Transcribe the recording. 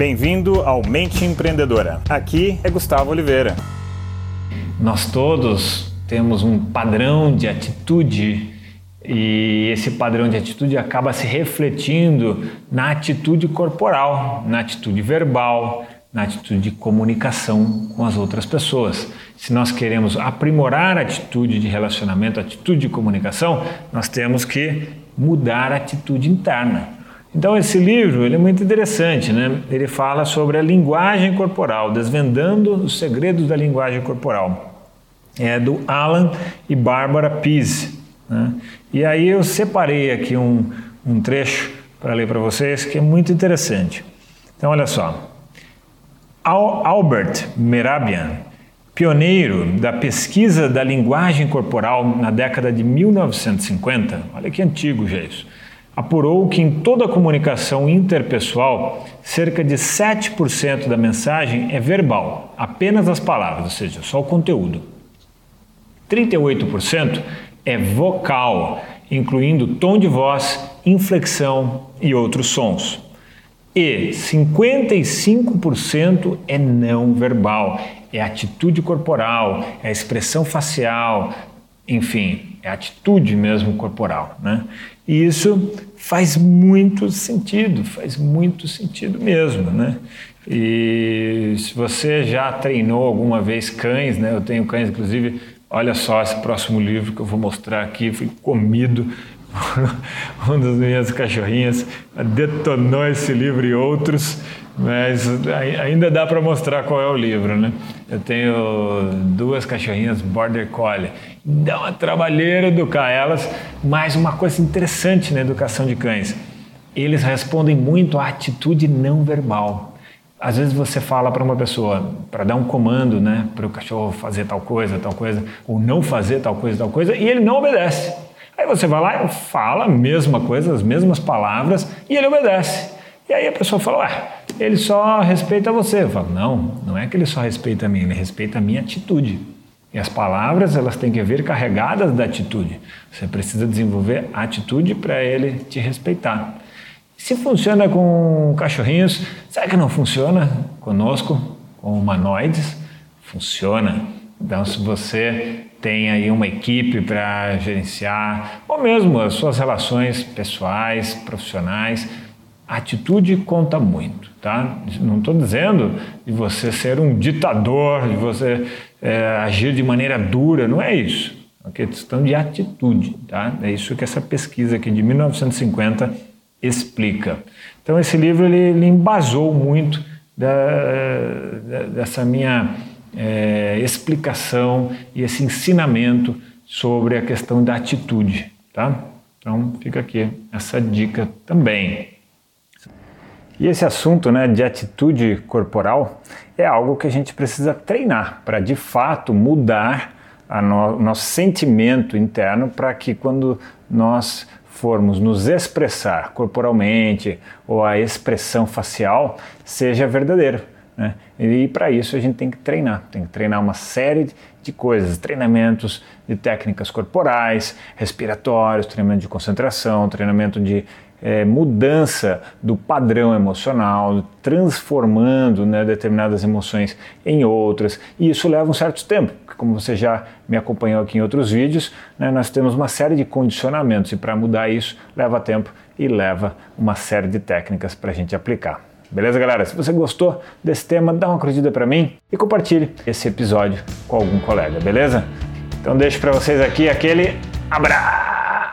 Bem-vindo ao Mente Empreendedora. Aqui é Gustavo Oliveira. Nós todos temos um padrão de atitude e esse padrão de atitude acaba se refletindo na atitude corporal, na atitude verbal, na atitude de comunicação com as outras pessoas. Se nós queremos aprimorar a atitude de relacionamento, a atitude de comunicação, nós temos que mudar a atitude interna. Então esse livro ele é muito interessante, né? Ele fala sobre a linguagem corporal, desvendando os segredos da linguagem corporal. É do Alan e Bárbara Pease. Né? E aí eu separei aqui um, um trecho para ler para vocês que é muito interessante. Então olha só. Albert Merabian, pioneiro da pesquisa da linguagem corporal na década de 1950, olha que antigo já isso apurou que em toda a comunicação interpessoal, cerca de 7% da mensagem é verbal, apenas as palavras, ou seja, só o conteúdo. 38% é vocal, incluindo tom de voz, inflexão e outros sons. E 55% é não verbal, é atitude corporal, é expressão facial, enfim, é atitude mesmo corporal, né? E isso faz muito sentido, faz muito sentido mesmo, né? E se você já treinou alguma vez cães, né? Eu tenho cães, inclusive, olha só esse próximo livro que eu vou mostrar aqui, fui comido um das minhas cachorrinhas detonou esse livro e outros, mas ainda dá para mostrar qual é o livro, né? Eu tenho duas cachorrinhas Border Collie dá uma trabalheira educar elas, mas uma coisa interessante na educação de cães, eles respondem muito à atitude não verbal. Às vezes você fala para uma pessoa para dar um comando, né, para o cachorro fazer tal coisa, tal coisa, ou não fazer tal coisa, tal coisa, e ele não obedece. Aí você vai lá e fala a mesma coisa, as mesmas palavras, e ele obedece. E aí a pessoa fala, ué, ele só respeita você. Eu falo, não, não é que ele só respeita a mim, ele respeita a minha atitude. E as palavras, elas têm que vir carregadas da atitude. Você precisa desenvolver atitude para ele te respeitar. Se funciona com cachorrinhos, será que não funciona conosco, com humanoides? Funciona. Então, se você tem aí uma equipe para gerenciar, ou mesmo as suas relações pessoais, profissionais, a atitude conta muito, tá? Não estou dizendo de você ser um ditador, de você é, agir de maneira dura, não é isso. É questão de atitude, tá? É isso que essa pesquisa aqui de 1950 explica. Então esse livro ele, ele embasou muito da, da, dessa minha é, explicação e esse ensinamento sobre a questão da atitude, tá? Então fica aqui essa dica também. E esse assunto né, de atitude corporal é algo que a gente precisa treinar para de fato mudar no, o nosso sentimento interno para que quando nós formos nos expressar corporalmente ou a expressão facial seja verdadeira. Né? E para isso a gente tem que treinar, tem que treinar uma série de coisas, treinamentos de técnicas corporais, respiratórios, treinamento de concentração, treinamento de é, mudança do padrão emocional, transformando né, determinadas emoções em outras, e isso leva um certo tempo, como você já me acompanhou aqui em outros vídeos, né, nós temos uma série de condicionamentos, e para mudar isso leva tempo e leva uma série de técnicas para a gente aplicar. Beleza, galera? Se você gostou desse tema, dá uma curtida para mim e compartilhe esse episódio com algum colega, beleza? Então deixo para vocês aqui aquele abraço!